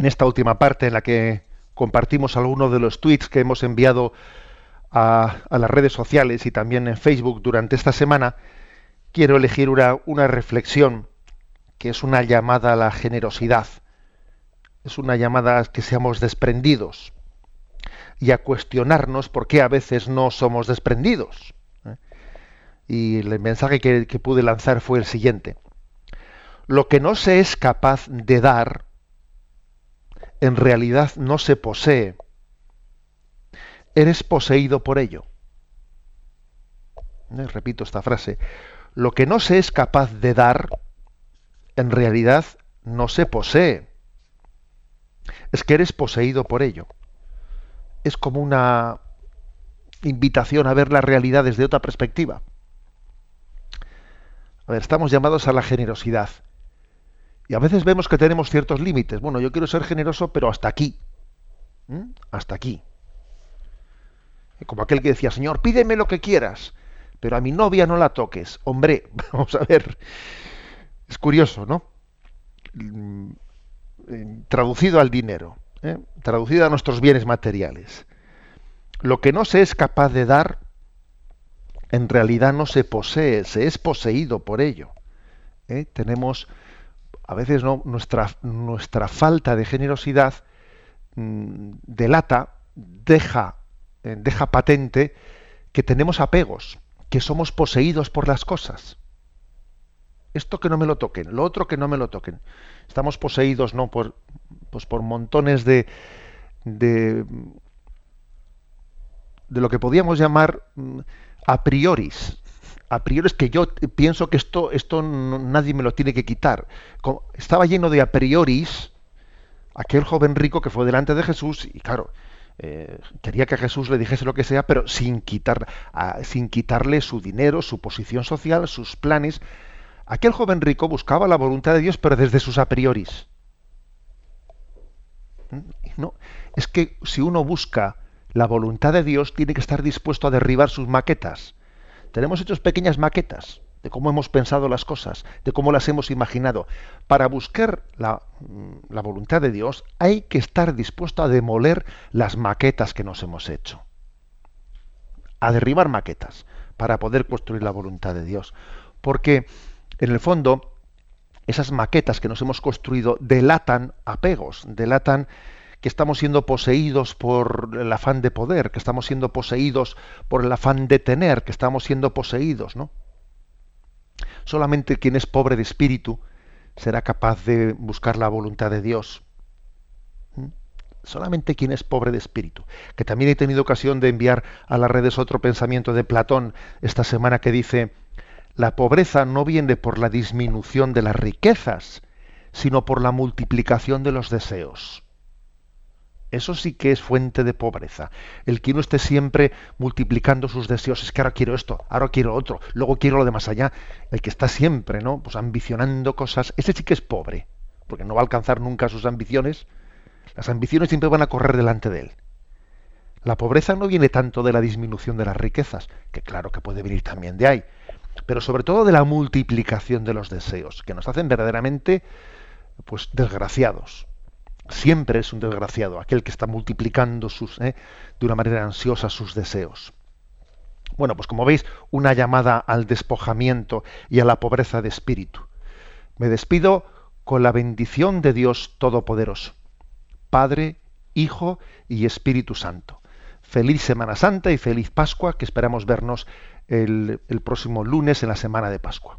En esta última parte en la que compartimos algunos de los tweets que hemos enviado a, las redes sociales y también en Facebook durante esta semana, quiero elegir una, reflexión que es una llamada a la generosidad. Es una llamada a que seamos desprendidos. y a cuestionarnos por qué a veces no somos desprendidos. ¿eh? Y el mensaje que pude lanzar fue el siguiente. Lo que no se es capaz de dar, en realidad no se posee. Eres poseído por ello. ¿Eh? Repito esta frase. Lo que no se es capaz de dar, en realidad no se posee. Es que eres poseído por ello. Es como una invitación a ver la realidad desde otra perspectiva. A ver, estamos llamados a la generosidad. Y a veces vemos que tenemos ciertos límites. Bueno, yo quiero ser generoso, pero hasta aquí. ¿Mm? Hasta aquí. Como aquel que decía, Señor, pídeme lo que quieras, pero a mi novia no la toques. Hombre, vamos a ver. Es curioso, ¿no? Mm, traducido al dinero, ¿eh? traducido a nuestros bienes materiales. Lo que no se es capaz de dar, en realidad no se posee, se es poseído por ello. ¿eh? Tenemos, a veces no, nuestra, nuestra falta de generosidad mm, delata, deja, eh, deja patente que tenemos apegos, que somos poseídos por las cosas. Esto que no me lo toquen, lo otro que no me lo toquen. Estamos poseídos no por, pues montones de, de, de lo que podíamos llamar mm, a prioris. A priori es que yo pienso que esto, esto nadie me lo tiene que quitar. Estaba lleno de a prioris aquel joven rico que fue delante de Jesús y claro, eh, quería que Jesús le dijese lo que sea, pero sin, quitar, sin quitarle su dinero, su posición social, sus planes. Aquel joven rico buscaba la voluntad de Dios, pero desde sus a prioris. No, es que si uno busca la voluntad de Dios, tiene que estar dispuesto a derribar sus maquetas. Tenemos hechos pequeñas maquetas de cómo hemos pensado las cosas, de cómo las hemos imaginado. Para buscar la, mm, la voluntad de Dios hay que estar dispuesto a demoler las maquetas que nos hemos hecho. A derribar maquetas para poder construir la voluntad de Dios. Porque en el fondo, esas maquetas que nos hemos construido delatan apegos, delatan que estamos siendo poseídos por el afán de poder, que estamos siendo poseídos por el afán de tener, que estamos siendo poseídos, ¿no? Solamente quien es pobre de espíritu será capaz de buscar la voluntad de Dios. ¿Mm? Solamente quien es pobre de espíritu. Que también he tenido ocasión de enviar a las redes otro pensamiento de Platón esta semana que dice, la pobreza no viene por la disminución de las riquezas, sino por la multiplicación de los deseos. Eso sí que es fuente de pobreza. El que uno esté siempre multiplicando sus deseos, es que ahora quiero esto, ahora quiero otro, luego quiero lo de más allá. El que está siempre, ¿no? Pues ambicionando cosas, ese sí que es pobre, porque no va a alcanzar nunca sus ambiciones. Las ambiciones siempre van a correr delante de él. La pobreza no viene tanto de la disminución de las riquezas, que claro que puede venir también de ahí, pero sobre todo de la multiplicación de los deseos, que nos hacen verdaderamente pues desgraciados. Siempre es un desgraciado aquel que está multiplicando sus, eh, de una manera ansiosa sus deseos. Bueno, pues como veis, una llamada al despojamiento y a la pobreza de espíritu. Me despido con la bendición de Dios Todopoderoso, Padre, Hijo y Espíritu Santo. Feliz Semana Santa y feliz Pascua, que esperamos vernos el, el próximo lunes en la semana de Pascua.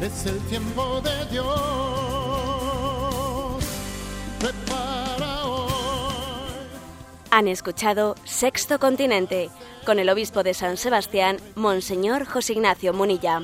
es el tiempo de Dios. Prepara hoy. Han escuchado Sexto Continente con el obispo de San Sebastián, Monseñor José Ignacio Munilla.